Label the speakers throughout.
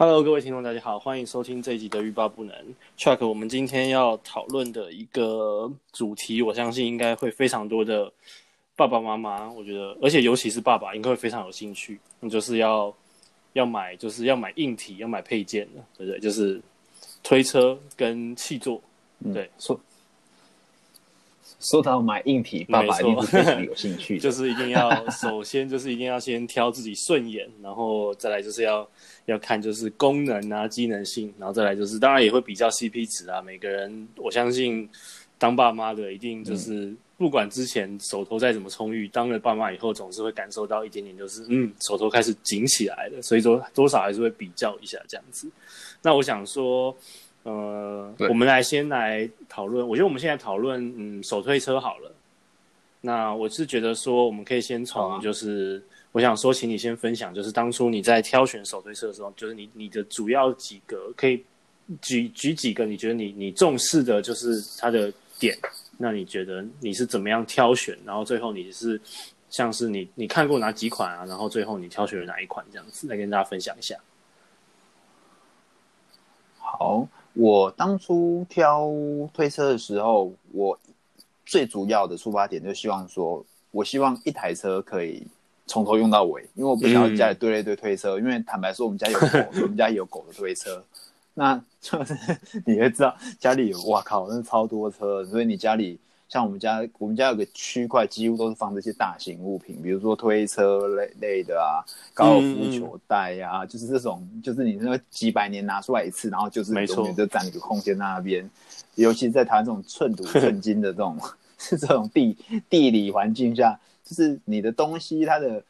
Speaker 1: Hello，各位听众，大家好，欢迎收听这一集的欲罢不能。Chuck，我们今天要讨论的一个主题，我相信应该会非常多的爸爸妈妈，我觉得，而且尤其是爸爸，应该会非常有兴趣。那就是要要买，就是要买硬体，要买配件的，对不对？就是推车跟气座，
Speaker 2: 嗯、
Speaker 1: 对，
Speaker 2: 说说到买硬体，爸爸一定是非常有兴趣，
Speaker 1: 就是一定要首先就是一定要先挑自己顺眼，然后再来就是要。要看就是功能啊、机能性，然后再来就是当然也会比较 CP 值啊。每个人我相信当爸妈的一定就是不管之前手头再怎么充裕，当了爸妈以后总是会感受到一点点就是嗯手头开始紧起来了，所以说多少还是会比较一下这样子。那我想说，呃，我们来先来讨论，我觉得我们现在讨论嗯手推车好了。那我是觉得说我们可以先从就是。我想说，请你先分享，就是当初你在挑选手推车的时候，就是你你的主要几个可以举举几个，你觉得你你重视的就是它的点，那你觉得你是怎么样挑选？然后最后你是像是你你看过哪几款啊？然后最后你挑选了哪一款这样子来跟大家分享一下。
Speaker 2: 好，我当初挑推车的时候，我最主要的出发点就希望说，我希望一台车可以。从头用到尾，因为我不想要家里堆了一堆推车。因为坦白说，我们家有狗，我们家也有狗的推车。那就是你会知道，家里有哇靠，那是超多车。所以你家里像我们家，我们家有个区块，几乎都是放这些大型物品，比如说推车类类的啊，高尔夫球袋呀、啊，嗯、就是这种，就是你那个几百年拿出来一次，然后就是永远就占一个空间在那边。尤其是在台湾这种寸土寸金的这种 是这种地地理环境下。就是你的东西，它的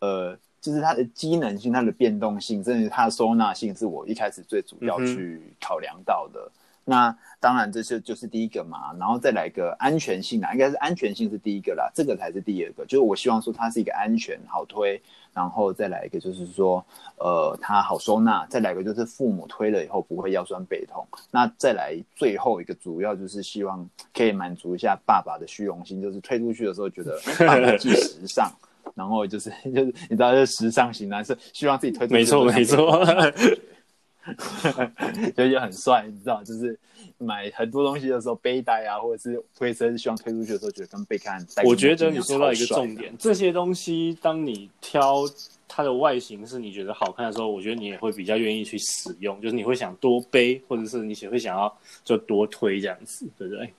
Speaker 2: 呃，就是它的机能性、它的变动性，甚至它的收纳性，是我一开始最主要去考量到的。那当然，这是就是第一个嘛，然后再来一个安全性啦，应该是安全性是第一个啦，这个才是第二个。就是我希望说它是一个安全、好推，然后再来一个就是说，呃，它好收纳，再来一个就是父母推了以后不会腰酸背痛。那再来最后一个主要就是希望可以满足一下爸爸的虚荣心，就是推出去的时候觉得 爸爸既时尚，然后就是就是你知道，就是时尚型男生希望自己推出去没错没错，就就很帅，你知道，就是。买很多东西的时候，背带啊，或者是推车，希望推出去的时候觉得跟贝克汉。
Speaker 1: 我觉得你说到一个重点，这些东西当你挑它的外形是你觉得好看的时候，我觉得你也会比较愿意去使用，就是你会想多背，或者是你也会想要就多推这样子，对不对？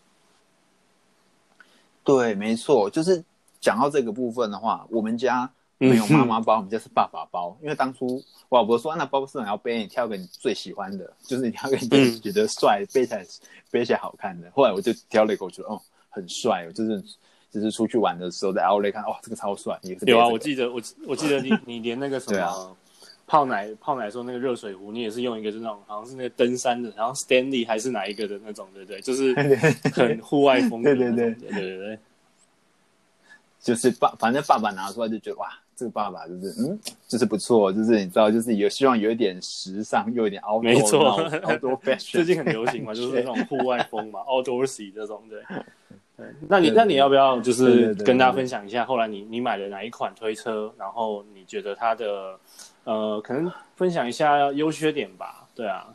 Speaker 2: 对，没错，就是讲到这个部分的话，我们家。没有妈妈包，我们家是爸爸包。因为当初我老婆说那包是很要背，你挑个你最喜欢的，就是你挑个你觉得帅、背起来背起来好看的。后来我就挑了一个，我觉得哦很帅，就是就是出去玩的时候在 Outlet 看，哇这个超帅。
Speaker 1: 有啊，我记得我我记得你你连那个什 么泡奶泡奶说那个热水壶，你也是用一个就那种好像是那个登山的，然后 Stanley 还是哪一个的那种，对不对？就是很户外风格，对对对对对对。就是爸，反正爸爸拿出来就觉得哇。这个爸爸就是嗯，就是不错，就是你知道，就是有希望有一点时尚，又有一点 outdoor，没错，
Speaker 2: outdoor fashion，
Speaker 1: 最近很流行嘛，就是那种户外风嘛，outdoorsy 这种对。对，那你那你要不要就是跟大家分享一下，后来你你买了哪一款推车，然后你觉得它的呃，可能分享一下优缺点吧？对啊。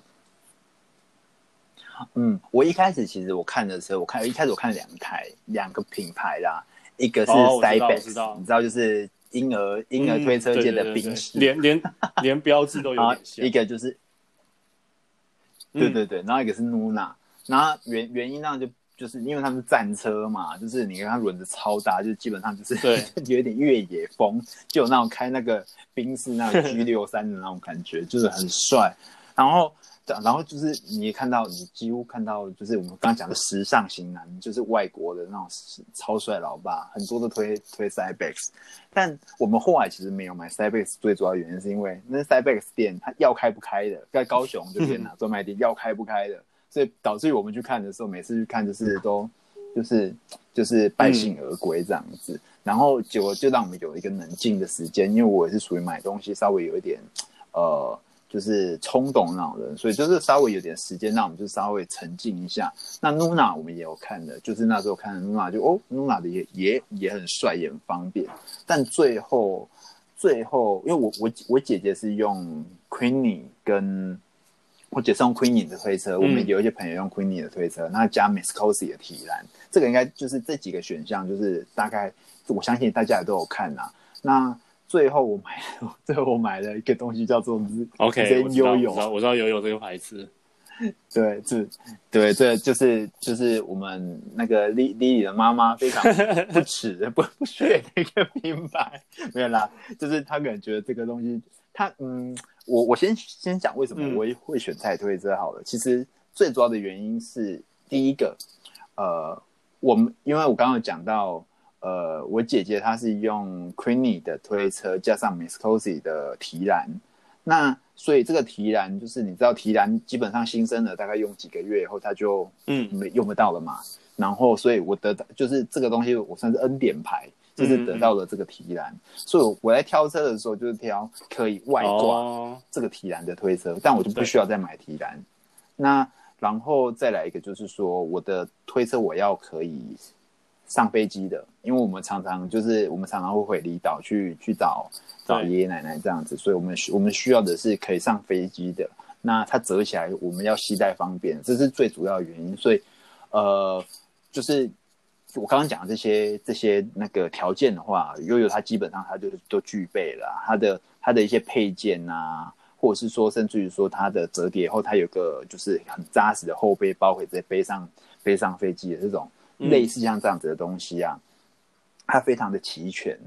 Speaker 2: 嗯，我一开始其实我看的时候，我看一开始我看两台两个品牌啦，一个是 Cybex，你知道就是。婴儿婴儿推车界的宾士，
Speaker 1: 连连 连标志都有点像。
Speaker 2: 一个就是，对对对，然后一个是 Nuna，然后原原因呢就就是因为他们是战车嘛，就是你看它轮子超大，就基本上就是对，有点越野风，就有那种开那个宾士那个 G 六三的那种感觉，就是很帅，然后。然后就是你也看到，你几乎看到，就是我们刚刚讲的时尚型男，就是外国的那种超帅老爸，很多都推推 Cybex。但我们后来其实没有买 Cybex，最主要原因是因为那 Cybex 店它要开不开的，在高雄这边啊专卖店要开不开的，所以导致于我们去看的时候，每次去看就是都就是就是败兴而归这样子。然后结果就让我们有一个冷静的时间，因为我也是属于买东西稍微有一点呃。就是冲动那种人，所以就是稍微有点时间，那我们就稍微沉静一下。那 Nuna 我们也有看的，就是那时候看的 Nuna 就哦，Nuna 的也也也很帅，也很方便。但最后最后，因为我我我姐姐是用 Queenie 跟我姐是用 Queenie 的推车，嗯、我们有一些朋友用 Queenie 的推车，那加 Miss Cosy 的提篮，这个应该就是这几个选项，就是大概我相信大家也都有看啦。那最后我买，最后我买了一个东西叫做
Speaker 1: OK，悠悠，我知道悠悠这个牌子。
Speaker 2: 对，这对，这就是就是我们那个丽丽丽的妈妈非常不耻 不不屑的一个品牌，没有啦，就是他可能觉得这个东西，他嗯，我我先先讲为什么我会选菜推车好了。嗯、其实最主要的原因是第一个，呃，我们因为我刚刚有讲到，呃，我姐姐她是用 Queenie 的推车加上 Miscosi 的提篮，那。所以这个提篮就是你知道提篮基本上新生的大概用几个月以后它就嗯没用不到了嘛，嗯、然后所以我得到就是这个东西我算是恩典牌，就是得到了这个提篮，嗯、所以我在挑车的时候就是挑可以外挂这个提篮的推车，哦、但我就不需要再买提篮。那然后再来一个就是说我的推车我要可以上飞机的，因为我们常常就是我们常常会回离岛去去找。找爷爷奶奶这样子，所以我们需我们需要的是可以上飞机的。那它折起来，我们要携带方便，这是最主要的原因。所以，呃，就是我刚刚讲的这些这些那个条件的话，悠悠它基本上它就都具备了。它的它的一些配件啊，或者是说甚至于说它的折叠后，它有个就是很扎实的后背包，可以直接背上背上飞机的这种类似像这样子的东西啊，它非常的齐全。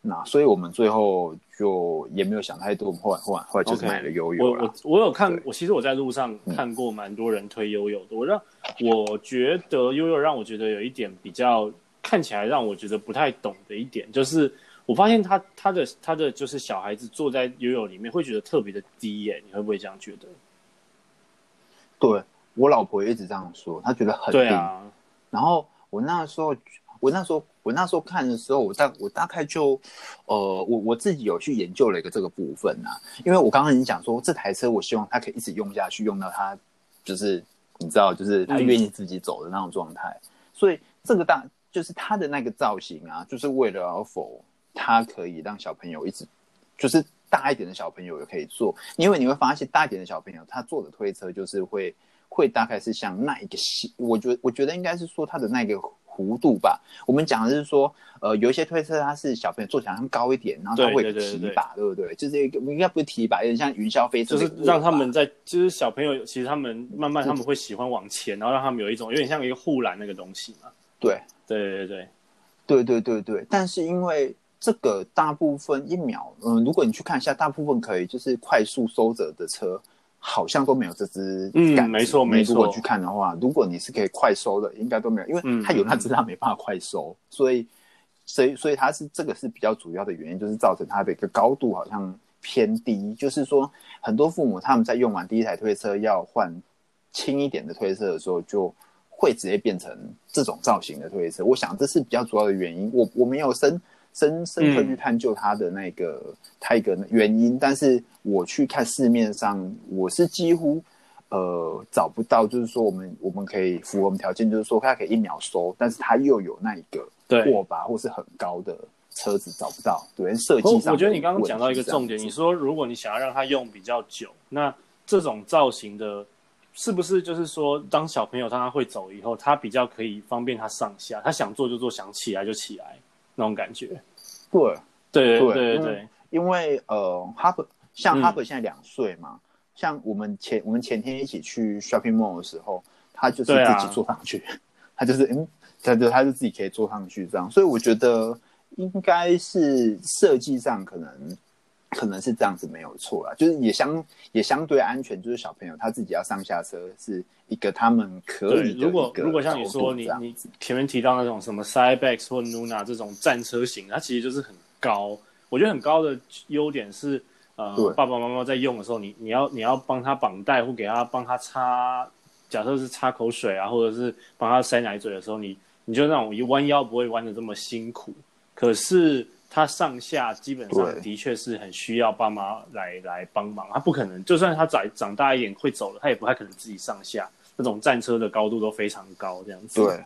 Speaker 2: 那所以，我们最后就也没有想太多，我们后来后来后来就是买了悠悠。
Speaker 1: 我我我有看，我其实我在路上看过蛮多人推悠悠的。我让我觉得悠悠让我觉得有一点比较看起来让我觉得不太懂的一点，就是我发现他他的他的就是小孩子坐在悠悠里面会觉得特别的低耶，你会不会这样觉得？
Speaker 2: 对，我老婆也一直这样说，她觉得很低。对啊。然后我那时候。我那时候，我那时候看的时候，我大我大概就，呃，我我自己有去研究了一个这个部分啊，因为我刚刚已经讲说，这台车我希望它可以一直用下去，用到它就是你知道，就是它愿意自己走的那种状态。嗯、所以这个大就是它的那个造型啊，就是为了要否它可以让小朋友一直，就是大一点的小朋友也可以坐，因为你会发现大一点的小朋友他坐的推车就是会会大概是像那一个细，我觉得我觉得应该是说它的那个。弧度吧，我们讲的是说，呃，有一些推车它是小朋友坐起来很高一点，然后它会有提把，对，不对？就是一个应该不是提把，有点像云霄飞车，
Speaker 1: 就是让他们在，就是小朋友其实他们慢慢他们会喜欢往前，然后让他们有一种有点像一个护栏那个东西嘛。
Speaker 2: 对，
Speaker 1: 对对对对，
Speaker 2: 对对对对。但是因为这个大部分一秒，嗯、呃，如果你去看一下，大部分可以就是快速收着的车。好像都没有这只，
Speaker 1: 嗯，没错没错。
Speaker 2: 如果去看的话，如果你是可以快收的，应该都没有，因为它有那只，它没办法快收，嗯、所以，所以，所以它是这个是比较主要的原因，就是造成它的一个高度好像偏低。就是说，很多父母他们在用完第一台推车要换轻一点的推车的时候，就会直接变成这种造型的推车。我想这是比较主要的原因。我我没有深。深深刻去探究它的那个它一个原因，但是我去看市面上，我是几乎呃找不到，就是说我们我们可以符合我们条件，就是说它可以一秒收，但是它又有那一个过把或是很高的车子找不到。对，设计上，
Speaker 1: 我觉得你刚刚讲到一个重点，你说如果你想要让它用比较久，那这种造型的，是不是就是说当小朋友他会走以后，他比较可以方便他上下，他想坐就坐，想起来就起来。那种感觉，
Speaker 2: 对，
Speaker 1: 对对对对，
Speaker 2: 因为呃，哈珀像哈珀现在两岁嘛，嗯、像我们前我们前天一起去 shopping mall 的时候，他就是自己坐上去，啊、他就是嗯，他就他就自己可以坐上去这样，所以我觉得应该是设计上可能。可能是这样子没有错啦，就是也相也相对安全，就是小朋友他自己要上下车是一个他们可以的。
Speaker 1: 如果如果像你说你你前面提到那种什么 Cybex 或 Nuna 这种战车型，它其实就是很高。我觉得很高的优点是，呃，爸爸妈妈在用的时候，你你要你要帮他绑带或给他帮他擦，假设是擦口水啊，或者是帮他塞奶嘴的时候，你你就那种一弯腰不会弯的这么辛苦。可是。他上下基本上的确是很需要爸妈来对来帮忙，他不可能，就算他长长大一点会走了，他也不太可能自己上下。那种战车的高度都非常高，这样子。
Speaker 2: 对，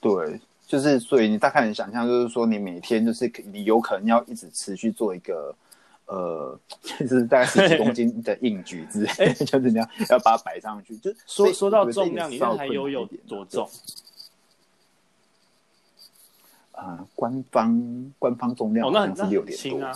Speaker 2: 对，就是所以你大概能想象，就是说你每天就是你有可能要一直持续做一个。呃，就是大概十几公斤的硬举之类，就是你要要把它摆上去。就
Speaker 1: 说说到重量，你那台悠悠多重？
Speaker 2: 啊、呃，官方官方重量好像是六点多。哦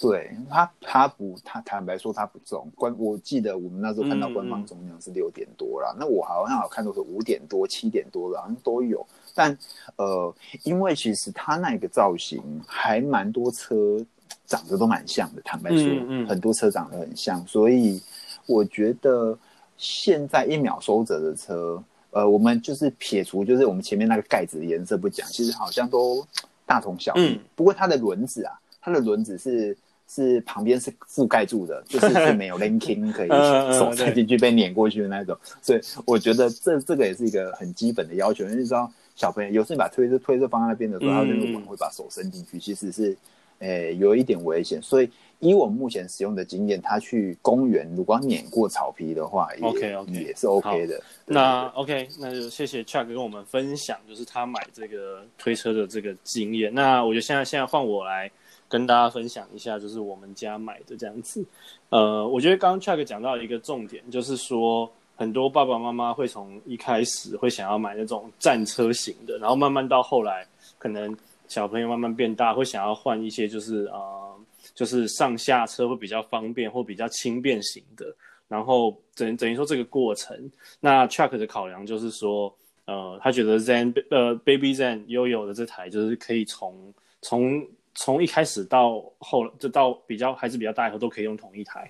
Speaker 2: 对他，他不，他坦白说他不重。官，我记得我们那时候看到官方重量是六点多啦。嗯、那我好像有看都是五点多、七点多的，好像都有。但呃，因为其实他那个造型还蛮多车长得都蛮像的，坦白说，嗯嗯、很多车长得很像，所以我觉得现在一秒收折的车，呃，我们就是撇除就是我们前面那个盖子的颜色不讲，其实好像都大同小异。嗯、不过它的轮子啊，它的轮子是。是旁边是覆盖住的，就是是没有 linking 可以手塞进去被碾过去的那种，所以我觉得这这个也是一个很基本的要求。因为你知道小朋友有时候你把推车推车放在那边的时候，他就可能会把手伸进去，其实是诶有一点危险。所以以我目前使用的经验，他去公园如果碾过草皮的话
Speaker 1: ，OK OK
Speaker 2: 也是 OK 的。
Speaker 1: 那 OK 那就谢谢 Chuck 跟我们分享，就是他买这个推车的这个经验。那我觉得现在现在换我来。跟大家分享一下，就是我们家买的这样子。呃，我觉得刚刚 Chuck 讲到一个重点，就是说很多爸爸妈妈会从一开始会想要买那种战车型的，然后慢慢到后来，可能小朋友慢慢变大，会想要换一些就是呃，就是上下车会比较方便或比较轻便型的。然后等等于说这个过程，那 Chuck 的考量就是说，呃，他觉得 Zen 呃 Baby Zen 悠悠的这台就是可以从从。从一开始到后，就到比较还是比较大以后，都可以用同一台。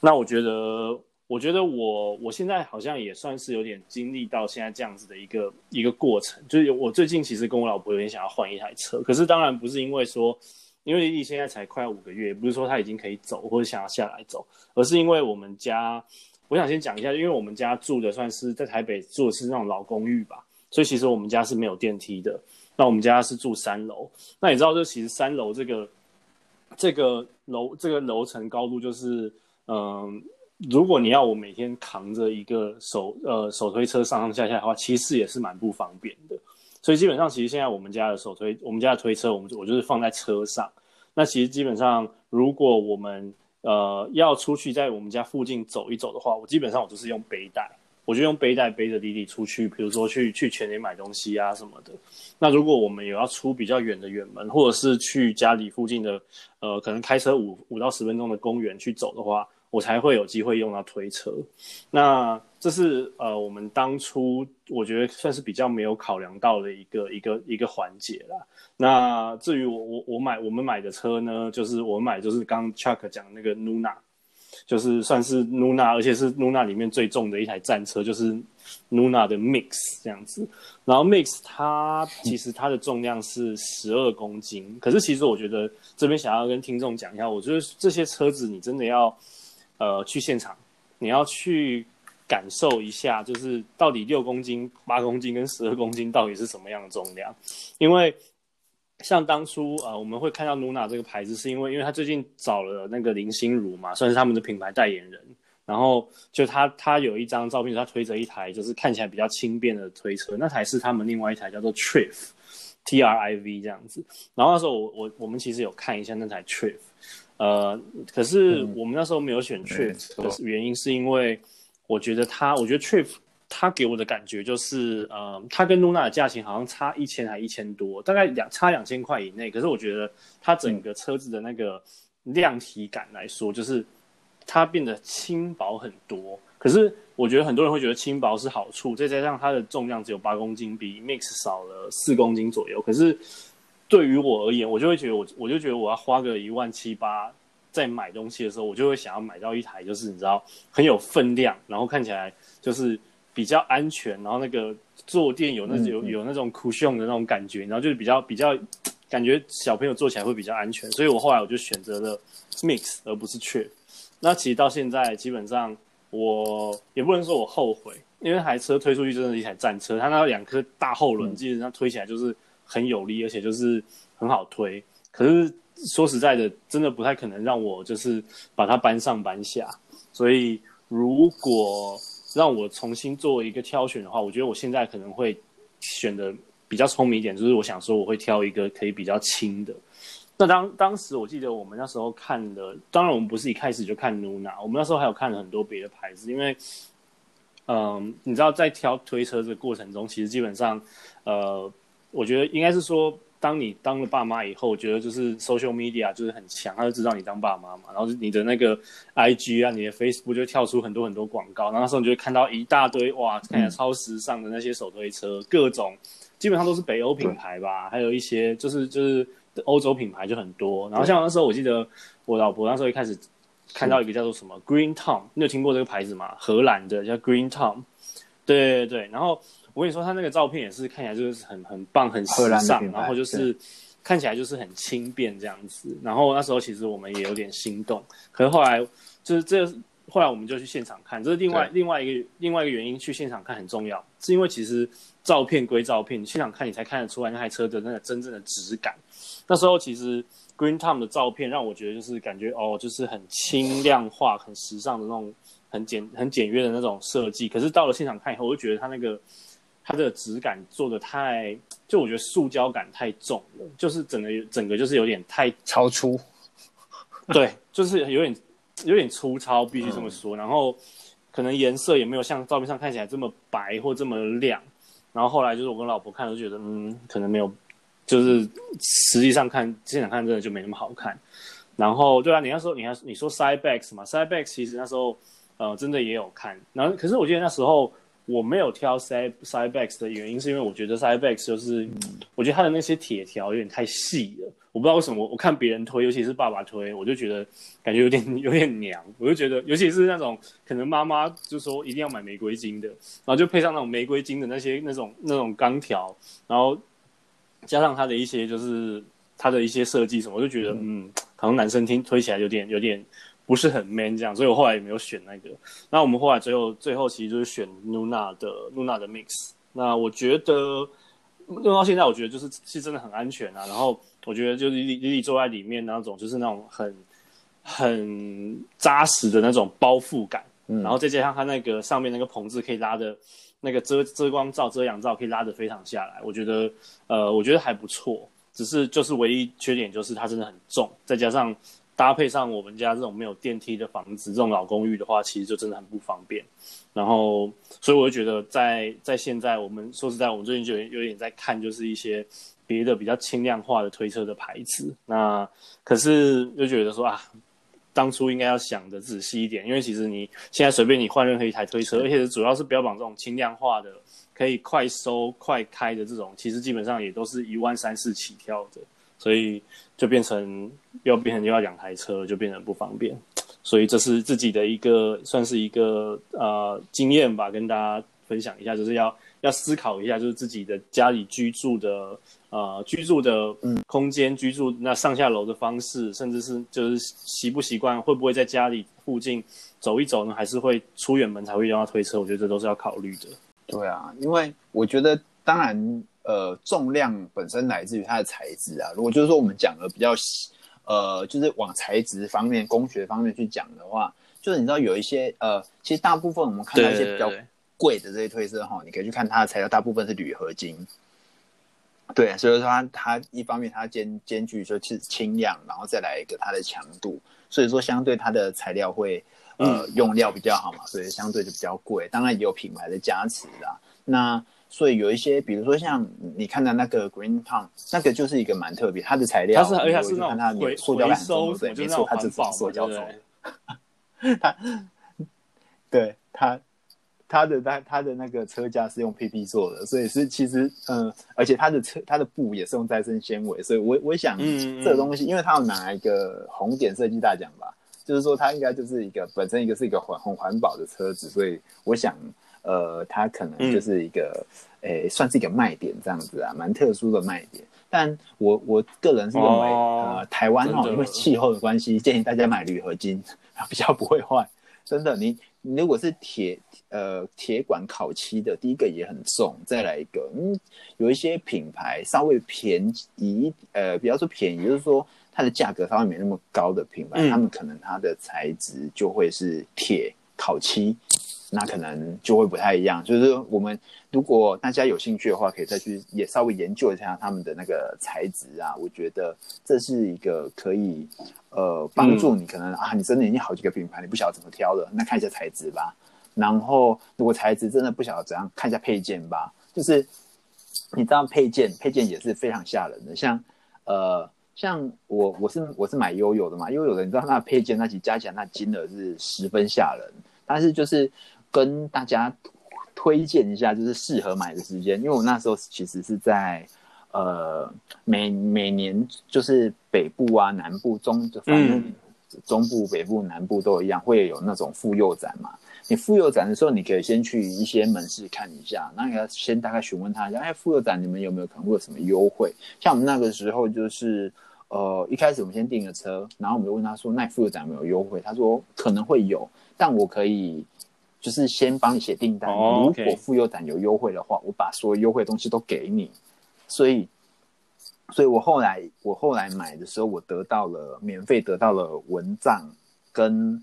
Speaker 1: 那我觉得，我觉得我我现在好像也算是有点经历到现在这样子的一个一个过程。就是我最近其实跟我老婆有点想要换一台车，可是当然不是因为说，因为丽现在才快五个月，不是说她已经可以走或者想要下来走，而是因为我们家，我想先讲一下，因为我们家住的算是在台北住的是那种老公寓吧，所以其实我们家是没有电梯的。那我们家是住三楼，那你知道，就其实三楼这个这个楼这个楼层高度就是，嗯、如果你要我每天扛着一个手呃手推车上上下下的话，其实也是蛮不方便的。所以基本上，其实现在我们家的手推，我们家的推车，我们就我就是放在车上。那其实基本上，如果我们呃要出去在我们家附近走一走的话，我基本上我就是用背带。我就用背带背着弟弟出去，比如说去去全联买东西啊什么的。那如果我们有要出比较远的远门，或者是去家里附近的，呃，可能开车五五到十分钟的公园去走的话，我才会有机会用到推车。那这是呃我们当初我觉得算是比较没有考量到的一个一个一个环节啦。那至于我我我买我们买的车呢，就是我买就是刚 Chuck 讲那个 Nuna。就是算是 Nuna，而且是 Nuna 里面最重的一台战车，就是 Nuna 的 Mix 这样子。然后 Mix 它其实它的重量是十二公斤，可是其实我觉得这边想要跟听众讲一下，我觉得这些车子你真的要呃去现场，你要去感受一下，就是到底六公斤、八公斤跟十二公斤到底是什么样的重量，因为。像当初呃，我们会看到 Nuna 这个牌子，是因为因为他最近找了那个林心如嘛，算是他们的品牌代言人。然后就他他有一张照片，他推着一台就是看起来比较轻便的推车，那台是他们另外一台叫做 Triv T R I V 这样子。然后那时候我我我们其实有看一下那台 Triv，呃，可是我们那时候没有选 Trip 的原因是因为我觉得他，我觉得 Trip。他给我的感觉就是，呃，他跟露娜的价钱好像差一千还一千多，大概两差两千块以内。可是我觉得它整个车子的那个量体感来说，就是它变得轻薄很多。可是我觉得很多人会觉得轻薄是好处，再加上它的重量只有八公斤，比 Mix 少了四公斤左右。可是对于我而言，我就会觉得我我就觉得我要花个一万七八在买东西的时候，我就会想要买到一台就是你知道很有分量，然后看起来就是。比较安全，然后那个坐垫有那有有那种 cushion 的那种感觉，然后就是比较比较感觉小朋友坐起来会比较安全，所以我后来我就选择了 mix 而不是 trip。那其实到现在基本上我也不能说我后悔，因为那台车推出去真的是一台战车，它那两颗大后轮基本上推起来就是很有力，而且就是很好推。可是说实在的，真的不太可能让我就是把它搬上搬下，所以如果让我重新做一个挑选的话，我觉得我现在可能会选的比较聪明一点，就是我想说我会挑一个可以比较轻的。那当当时我记得我们那时候看的，当然我们不是一开始就看 Nuna，我们那时候还有看了很多别的牌子，因为，嗯，你知道在挑推车这个过程中，其实基本上，呃，我觉得应该是说，当你当了爸妈以后，我觉得就是 social media 就是很强，他就知道你当爸妈嘛，然后你的那个 IG 啊，你的 Facebook 就会跳出很多很多广告，然后那时候你就会看到一大堆哇，看起来超时尚的那些手推车，各种基本上都是北欧品牌吧，还有一些就是就是。欧洲品牌就很多，然后像那时候我记得我老婆那时候一开始看到一个叫做什么 Green Tom，你有听过这个牌子吗？荷兰的叫 Green Tom，对对对。然后我跟你说，他那个照片也是看起来就是很很棒、很时尚，然后就是看起来就是很轻便这样子。然后那时候其实我们也有点心动，可是后来就是这后来我们就去现场看，这是另外另外一个另外一个原因，去现场看很重要，是因为其实照片归照片，你现场看你才看得出来那台车的那个真正的质感。那时候其实 Green Tom 的照片让我觉得就是感觉哦，就是很轻量化、很时尚的那种很简很简约的那种设计。可是到了现场看以后，我就觉得它那个它的质感做的太，就我觉得塑胶感太重了，就是整个整个就是有点太
Speaker 2: 超粗。
Speaker 1: 对，就是有点有点粗糙，必须这么说。嗯、然后可能颜色也没有像照片上看起来这么白或这么亮。然后后来就是我跟老婆看都觉得，嗯，可能没有。就是实际上看现场看真的就没那么好看，然后对啊，你那时候你要你说 Cybex 嘛，Cybex 其实那时候呃真的也有看，然后可是我记得那时候我没有挑 Cy Cybex 的原因是因为我觉得 Cybex 就是、嗯、我觉得它的那些铁条有点太细了，我不知道为什么我，我看别人推，尤其是爸爸推，我就觉得感觉有点 有点娘，我就觉得尤其是那种可能妈妈就说一定要买玫瑰金的，然后就配上那种玫瑰金的那些那种那种钢条，然后。加上它的一些就是它的一些设计什么，我就觉得嗯，嗯，可能男生听推起来有点有点不是很 man 这样，所以我后来也没有选那个。那我们后来最后最后其实就是选 Nuna 的 Nuna 的 Mix。那我觉得用到现在，我觉得就是是真的很安全啊。然后我觉得就是里里坐在里面那种，就是那种很很扎实的那种包覆感。嗯，然后再加上它那个上面那个棚子可以拉的。那个遮遮光罩、遮阳罩可以拉的非常下来，我觉得，呃，我觉得还不错。只是就是唯一缺点就是它真的很重，再加上搭配上我们家这种没有电梯的房子，这种老公寓的话，其实就真的很不方便。然后，所以我就觉得在在现在，我们说实在，我们最近就有点在看，就是一些别的比较轻量化的推车的牌子。那可是又觉得说啊。当初应该要想的仔细一点，因为其实你现在随便你换任何一台推车，而且主要是标榜这种轻量化的，可以快收快开的这种，其实基本上也都是一万三四起跳的，所以就变成要变成又要两台车，就变成不方便。所以这是自己的一个算是一个呃经验吧，跟大家分享一下，就是要要思考一下，就是自己的家里居住的。呃，居住的空间，嗯、居住那上下楼的方式，甚至是就是习不习惯，会不会在家里附近走一走呢？还是会出远门才会用到推车？我觉得这都是要考虑的。
Speaker 2: 对啊，因为我觉得，当然，呃，重量本身来自于它的材质啊。如果就是说我们讲的比较，呃，就是往材质方面、工学方面去讲的话，就是你知道有一些呃，其实大部分我们看到一些比较贵的这些推车哈，你可以去看它的材料，大部分是铝合金。对，所以说它它一方面它兼兼具就是轻量，然后再来一个它的强度，所以说相对它的材料会呃、嗯、用料比较好嘛，所以相对就比较贵。当然也有品牌的加持啦。那所以有一些，比如说像你看到那个 Green Tom，那个就是一个蛮特别，它的材料，
Speaker 1: 它是而且是那种回
Speaker 2: 塑胶感重，对，没错，它是塑胶做的，它对它。它的它它的那个车架是用 PP 做的，所以是其实嗯，而且它的车它的布也是用再生纤维，所以我我想这个东西，嗯、因为它要拿一个红点设计大奖吧，就是说它应该就是一个本身一个是一个环很环保的车子，所以我想呃，它可能就是一个诶、嗯欸、算是一个卖点这样子啊，蛮特殊的卖点。但我我个人是认为、哦、呃，台湾哦，因为气候的关系，建议大家买铝合金，比较不会坏。真的，你你如果是铁。呃，铁管烤漆的第一个也很重，再来一个，嗯，有一些品牌稍微便宜，呃，比方说便宜，就是说它的价格稍微没那么高的品牌，他、嗯、们可能它的材质就会是铁烤漆，那可能就会不太一样。就是我们如果大家有兴趣的话，可以再去也稍微研究一下他们的那个材质啊。我觉得这是一个可以呃帮助你可能、嗯、啊，你真的已经好几个品牌，你不晓得怎么挑了，那看一下材质吧。然后如果材质真的不晓得怎样，看一下配件吧。就是你知道配件，配件也是非常吓人的，像呃。像我我是我是买 YOYO 的嘛，YOYO 的你知道那配件那其实加起来那金额是十分吓人，但是就是跟大家推荐一下，就是适合买的时间，因为我那时候其实是在呃每每年就是北部啊南部中反正中部北部南部都一样会有那种妇幼展嘛，你妇幼展的时候你可以先去一些门市看一下，那要先大概询问他一下，哎妇幼展你们有没有可能会有什么优惠？像我们那个时候就是。呃，一开始我们先订个车，然后我们就问他说：“那妇幼展有没有优惠？”他说：“可能会有，但我可以就是先帮你写订单。Oh, okay. 如果妇幼展有优惠的话，我把所有优惠的东西都给你。”所以，所以我后来我后来买的时候，我得到了免费得到了蚊帐跟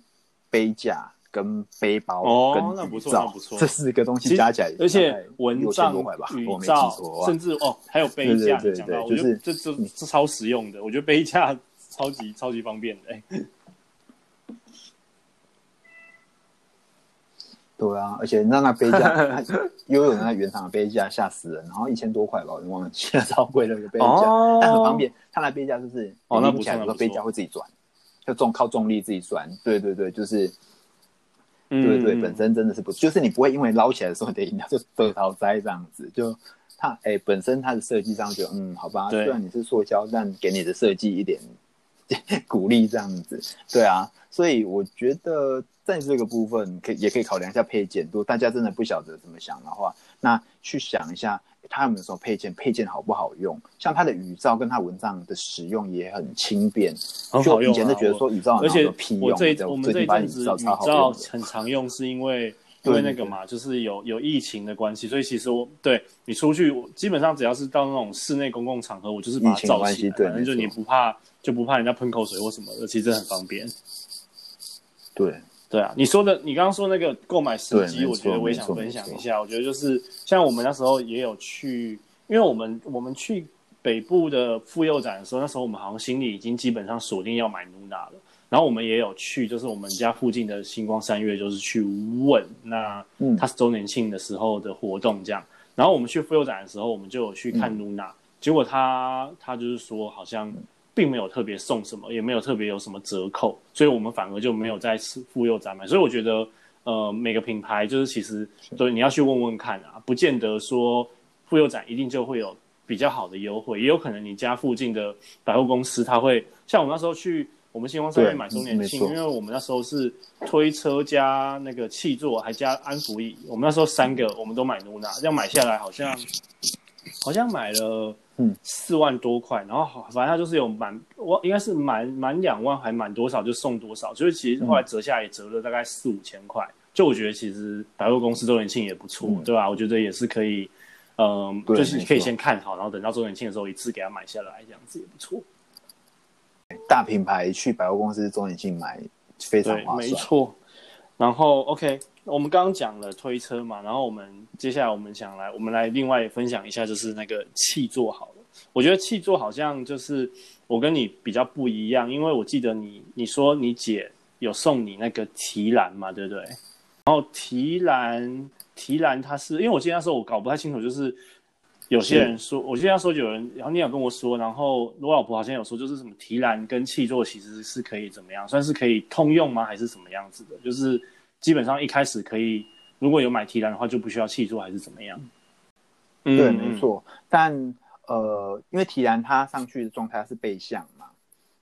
Speaker 2: 杯架。跟背包哦，跟雨罩，这四个东西加起来，
Speaker 1: 而且蚊帐、雨罩，甚至哦，还有杯架，对对对，就是这这这超实用的，我觉得杯架超级超级方便的。哎，
Speaker 2: 对啊，而且你知道那杯架，又有那原厂的杯架，吓死人，然后一千多块吧，我忘了，现在超贵的一个杯架，但很方便。它那杯架就是哦，那不错，那个杯架会自己转，就重靠重力自己转，对对对，就是。对对对，本身真的是不，就是你不会因为捞起来的时候你的饮料就得桃灾这样子，就它哎本身它的设计上就嗯好吧，虽然你是塑胶，但给你的设计一点 鼓励这样子，对啊，所以我觉得在这个部分可以也可以考量一下配件，如果大家真的不晓得怎么想的话，那去想一下。他们有什么配件？配件好不好用？像它的雨罩跟它蚊帐的使用也很轻便，
Speaker 1: 很好用。
Speaker 2: 以前都觉得说雨罩，
Speaker 1: 而且我这我们这一阵子雨罩很常用，是因为 因为那个嘛，就是有有疫情的关系，所以其实我对你出去，基本上只要是到那种室内公共场合，我就是把它罩起来，反正就你不怕就不怕人家喷口水或什么的，其实很方便。
Speaker 2: 对。
Speaker 1: 对啊，你说的，你刚刚说那个购买时机，我觉得我也想分享一下。我觉得就是像我们那时候也有去，因为我们我们去北部的妇幼展的时候，那时候我们好像心里已经基本上锁定要买 Nuna 了。然后我们也有去，就是我们家附近的星光三月，就是去问那他是周年庆的时候的活动这样。然后我们去妇幼展的时候，我们就有去看 Nuna，嗯，结果他他就是说好像。并没有特别送什么，也没有特别有什么折扣，所以我们反而就没有在妇幼展买。所以我觉得，呃，每个品牌就是其实，对你要去问问看啊，不见得说妇幼展一定就会有比较好的优惠，也有可能你家附近的百货公司它会，像我们那时候去我们新光三越买周年庆，因为我们那时候是推车加那个气座还加安抚椅，我们那时候三个我们都买 Nuna，这样买下来好像好像买了。嗯，四万多块，然后好，反正他就是有满，我应该是满满两万，还满多少就送多少，所以其实后来折下来也折了大概四五千块。就我觉得其实百货公司周年庆也不错，嗯、对吧？我觉得也是可以，嗯，就是你可以先看好，然后等到周年庆的时候一次给他买下来，这样子也不错。
Speaker 2: 大品牌去百货公司周年庆买非常划算，
Speaker 1: 没错。然后 OK。我们刚刚讲了推车嘛，然后我们接下来我们想来，我们来另外分享一下，就是那个气座好了。我觉得气座好像就是我跟你比较不一样，因为我记得你你说你姐有送你那个提篮嘛，对不对？然后提篮提篮它是因为我记得那时候我搞不太清楚，就是有些人说，我记得那时候有人，然后你有跟我说，然后我老婆好像有说，就是什么提篮跟气座其实是可以怎么样，算是可以通用吗？还是什么样子的？就是。基本上一开始可以，如果有买提篮的话，就不需要气座还是怎么样？
Speaker 2: 嗯、对，没错。但呃，因为提篮它上去的状态是背向嘛，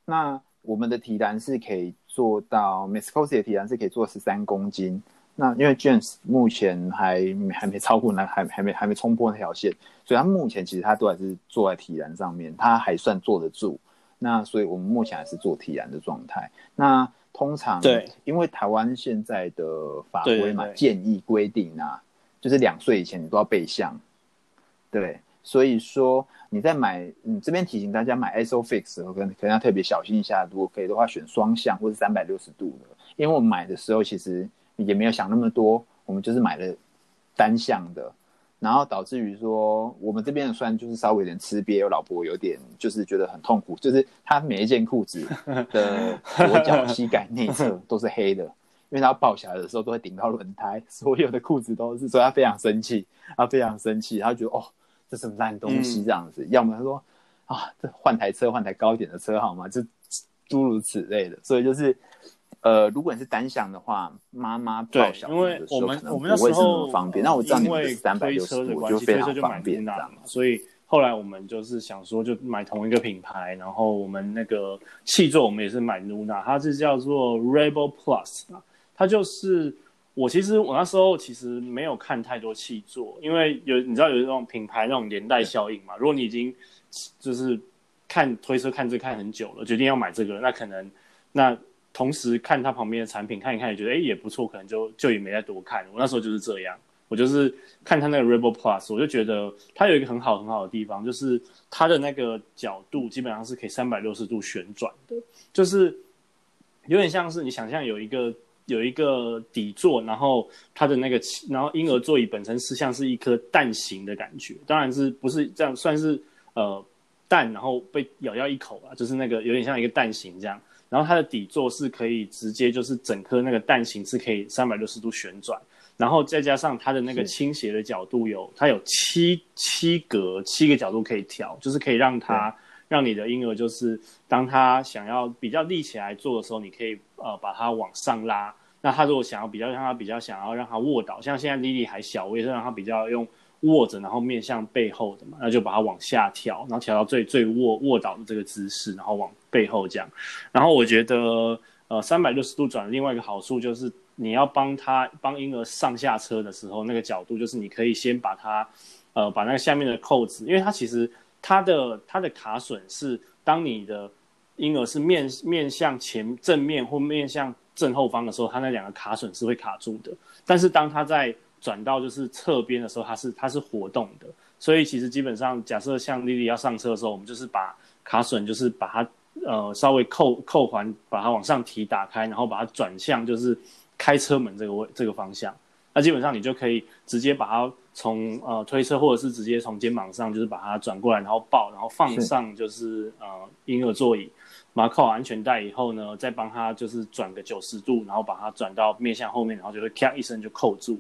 Speaker 2: 那我们的提篮是可以做到 m i s c o s i 的提篮是可以做十三公斤。那因为 James 目前还还没超过那还还没还没冲破那条线，所以他目前其实他都还是坐在体燃上面，他还算坐得住。那所以我们目前还是做体燃的状态。那通常对，因为台湾现在的法规嘛，建议规定啊，就是两岁以前你都要背向，对，所以说你在买，你这边提醒大家买 ISOFIX 的时候，可能可能要特别小心一下，如果可以的话，选双向或是三百六十度的，因为我们买的时候其实也没有想那么多，我我们就是买了单向的，然后导致于说我们这边的算就是稍微有点吃瘪，我老婆有点就是觉得很痛苦，就是她每一件裤子的左脚膝盖内侧都是黑的，因为她抱起来的时候都会顶到轮胎，所有的裤子都是，所以她非常生气，她非常生气，她觉得哦，这什么烂东西这样子，嗯、要么她说啊，这换台车换台高一点的车好吗？就诸如此类的，所以就是。呃，如果你是单向的话，妈妈抱小的时候可能不会是那么方便。那我知道你们是三百六十度，就非常方便这样嘛。
Speaker 1: 所以后来我们就是想说，就买同一个品牌，然后我们那个气座我们也是买 Nuna，它是叫做 Rebel Plus，它就是我其实我那时候其实没有看太多气座，因为有你知道有那种品牌那种连带效应嘛。如果你已经就是看推车看这看很久了，决定要买这个，那可能那。同时看它旁边的产品，看一看也觉得哎也不错，可能就就也没再多看。我那时候就是这样，我就是看它那个 Rebel Plus，我就觉得它有一个很好很好的地方，就是它的那个角度基本上是可以三百六十度旋转的，就是有点像是你想象有一个有一个底座，然后它的那个然后婴儿座椅本身是像是一颗蛋形的感觉，当然是不是这样算是呃蛋，然后被咬掉一口啊，就是那个有点像一个蛋形这样。然后它的底座是可以直接就是整颗那个蛋形是可以三百六十度旋转，然后再加上它的那个倾斜的角度有它有七七格七个角度可以调，就是可以让它让你的婴儿就是当他想要比较立起来坐的时候，你可以呃把它往上拉。那他如果想要比较让他比较想要让他卧倒，像现在 Lily 还小，我也是让他比较用。卧着，然后面向背后的嘛，那就把它往下调，然后调到最最卧卧倒的这个姿势，然后往背后这样。然后我觉得，呃，三百六十度转的另外一个好处就是，你要帮他帮婴儿上下车的时候，那个角度就是你可以先把它，呃，把那个下面的扣子，因为它其实它的它的卡榫是，当你的婴儿是面面向前正面或面向正后方的时候，它那两个卡榫是会卡住的。但是当它在转到就是侧边的时候，它是它是活动的，所以其实基本上，假设像莉莉要上车的时候，我们就是把卡榫就是把它呃稍微扣扣环，把它往上提打开，然后把它转向就是开车门这个位这个方向，那基本上你就可以直接把它从呃推车或者是直接从肩膀上就是把它转过来，然后抱，然后放上就是，是呃婴儿座椅，把它扣好安全带以后呢，再帮它就是转个九十度，然后把它转到面向后面，然后就会咔一声就扣住。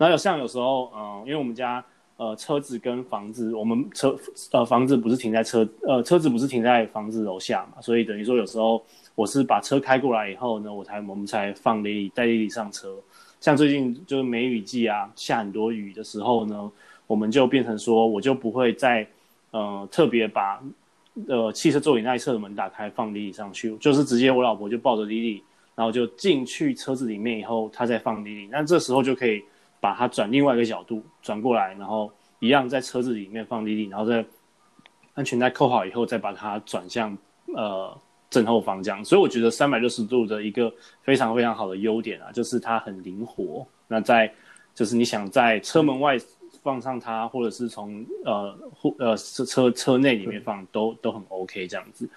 Speaker 1: 然后有像有时候，嗯，因为我们家呃车子跟房子，我们车呃房子不是停在车呃车子不是停在房子楼下嘛，所以等于说有时候我是把车开过来以后呢，我才我们才放莉莉带莉莉上车。像最近就是梅雨季啊，下很多雨的时候呢，我们就变成说我就不会再呃特别把呃汽车座椅那一侧的门打开放莉莉上去，就是直接我老婆就抱着莉莉，然后就进去车子里面以后，她再放莉莉，那这时候就可以。把它转另外一个角度转过来，然后一样在车子里面放莉莉，然后再安全带扣好以后，再把它转向呃正后方这样。所以我觉得三百六十度的一个非常非常好的优点啊，就是它很灵活。那在就是你想在车门外放上它，或者是从呃或呃车车车内里面放，都都很 OK 这样子。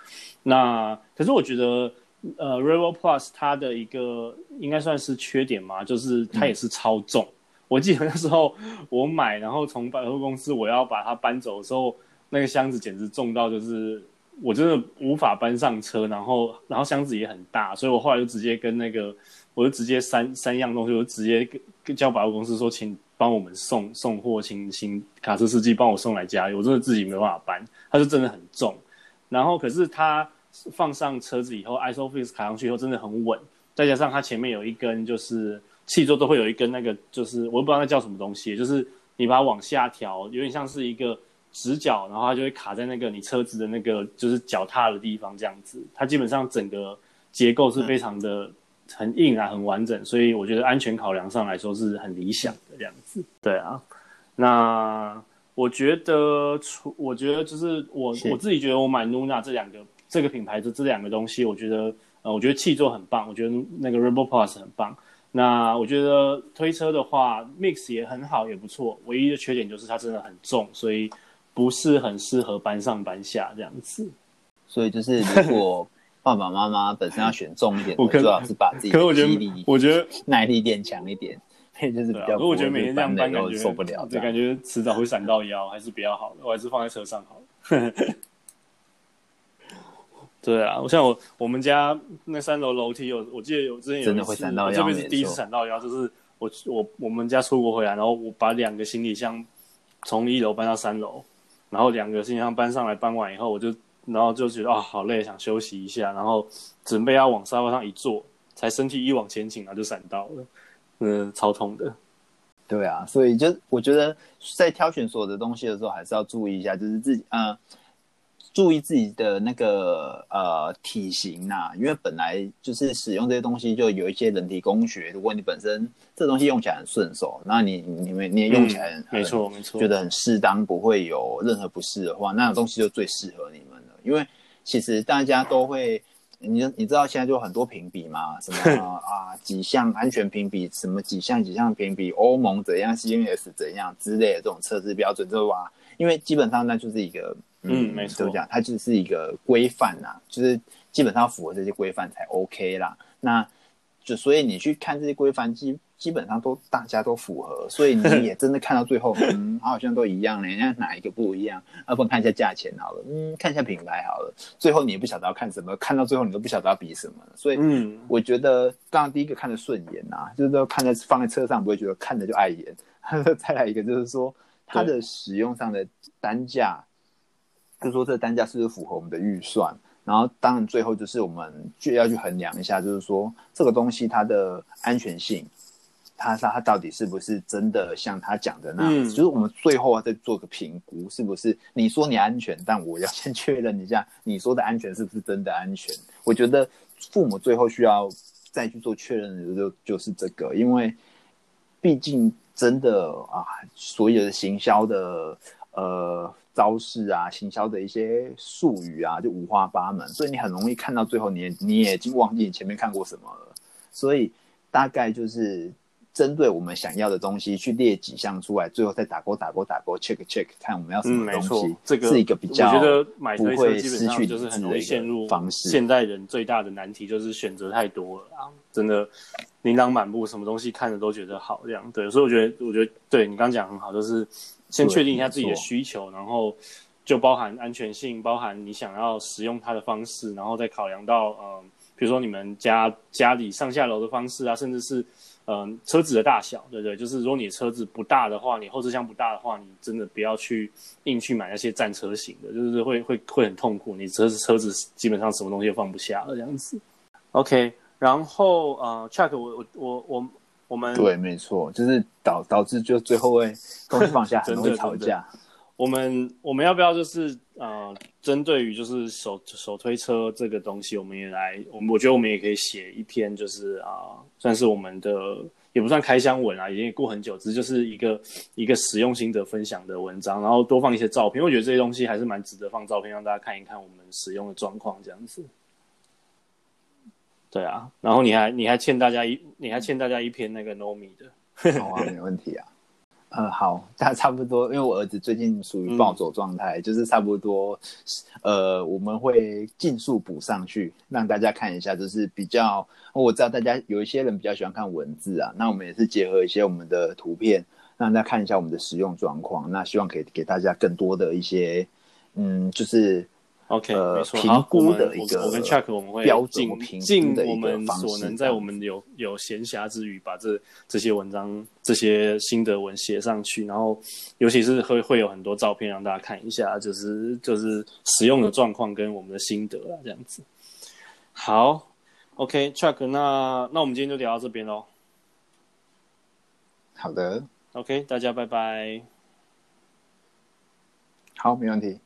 Speaker 1: 那可是我觉得。呃 r e v e l Plus 它的一个应该算是缺点嘛，就是它也是超重。我记得那时候我买，然后从百货公司我要把它搬走的时候，那个箱子简直重到就是我真的无法搬上车。然后，然后箱子也很大，所以我后来就直接跟那个，我就直接三三样东西，我就直接跟叫百货公司说，请帮我们送送货，请请卡车司机帮我送来家里。我真的自己没办法搬，它就真的很重。然后可是它。放上车子以后，ISOFIX 卡上去以后真的很稳，再加上它前面有一根，就是气座都会有一根那个，就是我也不知道那叫什么东西，就是你把它往下调，有点像是一个直角，然后它就会卡在那个你车子的那个就是脚踏的地方这样子。它基本上整个结构是非常的很硬啊，很完整，所以我觉得安全考量上来说是很理想的这样子。对啊，那我觉得，我觉得就是我我自己觉得我买 Nuna 这两个。这个品牌的这两个东西，我觉得，呃，我觉得气座很棒，我觉得那个 Rebel Plus 很棒。那我觉得推车的话，Mix 也很好，也不错。唯一的缺点就是它真的很重，所以不是很适合搬上搬下这样子。
Speaker 2: 所以就是如果爸爸妈妈本身要选重一点的，最好是把自己的肌力、
Speaker 1: 我觉得
Speaker 2: 耐力练强一点。就是比较。
Speaker 1: 如果我觉得每天这样搬，感觉
Speaker 2: 受不了，
Speaker 1: 对，感觉迟早会闪到腰，还是比较好的。我还是放在车上好了。对啊，我像我我们家那三楼楼梯有，我记得有之前有一次，
Speaker 2: 真的会闪到腰，
Speaker 1: 这边是第一次闪到腰，就是我我我们家出国回来，然后我把两个行李箱从一楼搬到三楼，然后两个行李箱搬上来，搬完以后我就。然后就觉得啊、哦，好累，想休息一下，然后准备要往沙发上一坐，才身体一往前倾，然后就闪到了，嗯，超痛的。
Speaker 2: 对啊，所以就我觉得在挑选所有的东西的时候，还是要注意一下，就是自己啊。呃注意自己的那个呃体型呐、啊，因为本来就是使用这些东西就有一些人体工学。如果你本身这东西用起来很顺手，那你你们你也用起来很、嗯、
Speaker 1: 没错没错，
Speaker 2: 觉得很适当，不会有任何不适的话，那种东西就最适合你们了。因为其实大家都会，你你知道现在就很多评比嘛，什么 啊几项安全评比，什么几项几项评比，欧盟怎样，CMS 怎样之类的这种测试标准，就哇，因为基本上那就是一个。
Speaker 1: 嗯，没错，
Speaker 2: 怎么讲？它就是一个规范呐，就是基本上符合这些规范才 OK 啦。那就所以你去看这些规范，基基本上都大家都符合，所以你也真的看到最后，嗯，好像都一样嘞。那哪一个不一样？要不看一下价钱好了，嗯，看一下品牌好了。最后你也不晓得要看什么，看到最后你都不晓得要比什么。所以，嗯，我觉得刚刚第一个看的顺眼呐、啊，就是说看在放在车上不会觉得看着就碍眼。再来一个就是说它的使用上的单价。就说，这个单价是不是符合我们的预算？然后，当然最后就是我们就要去衡量一下，就是说这个东西它的安全性，它它它到底是不是真的像他讲的那样子？嗯、就是我们最后再做个评估，是不是？你说你安全，但我要 先确认一下，你说的安全是不是真的安全？我觉得父母最后需要再去做确认的就就是这个，因为毕竟真的啊，所有的行销的呃。招式啊，行销的一些术语啊，就五花八门，所以你很容易看到最后你，你你也已经忘记你前面看过什么了。所以大概就是针对我们想要的东西去列几项出来，最后再打勾打勾打勾，check check，看我们要什么东西。嗯、这个是一个比较，我觉得买推车基本上就是很容易陷入方式。现代人最大的难题就是选择太多了啊，真的琳琅满目，什么东西看着都觉得好这样。对，所以我觉得，我觉得对你刚讲很好，就是。先确定一下自己的需求，然后就包含安全性，包含你想要使用它的方式，然后再考量到，嗯，比如说你们家家里上下楼的方式啊，甚至是，嗯，车子的大小，对不对？就是如果你车子不大的话，你后车厢不大的话，你真的不要去硬去买那些战车型的，就是会会会很痛苦，你车子车子基本上什么东西都放不下了这样子。OK，然后呃，Chuck，我我我我。我们对，没错，就是导导致就最后会 东西放下，很容易吵架。
Speaker 1: 我们我们要不要就是呃，针对于就是手手推车这个东西，我们也来，我们我觉得我们也可以写一篇，就是啊、呃，算是我们的也不算开箱文啊，已经过很久，只是就是一个一个使用心得分享的文章，然后多放一些照片，我觉得这些东西还是蛮值得放照片，让大家看一看我们使用的状况这样子。对啊，然后你还你还欠大家一你还欠大家一篇那个 Nomi 的，
Speaker 2: 好啊，没问题啊。呃，好，大家差不多，因为我儿子最近属于暴走状态，嗯、就是差不多，呃，我们会尽速补上去，让大家看一下，就是比较，我知道大家有一些人比较喜欢看文字啊，那我们也是结合一些我们的图片，让大家看一下我们的使用状况，那希望可以给大家更多的一些，嗯，就是。
Speaker 1: OK，
Speaker 2: 呃、
Speaker 1: 没错。
Speaker 2: 评估的一个
Speaker 1: 我跟 Chuck 我们会尽尽我们所能，在我们有有闲暇之余，把这这些文章、这些心得文写上去。然后，尤其是会会有很多照片让大家看一下，就是就是使用的状况跟我们的心得啊，这样子。好，OK，Chuck，那那我们今天就聊到这边喽。
Speaker 2: 好的，OK，
Speaker 1: 大家拜拜。
Speaker 2: 好，没问题。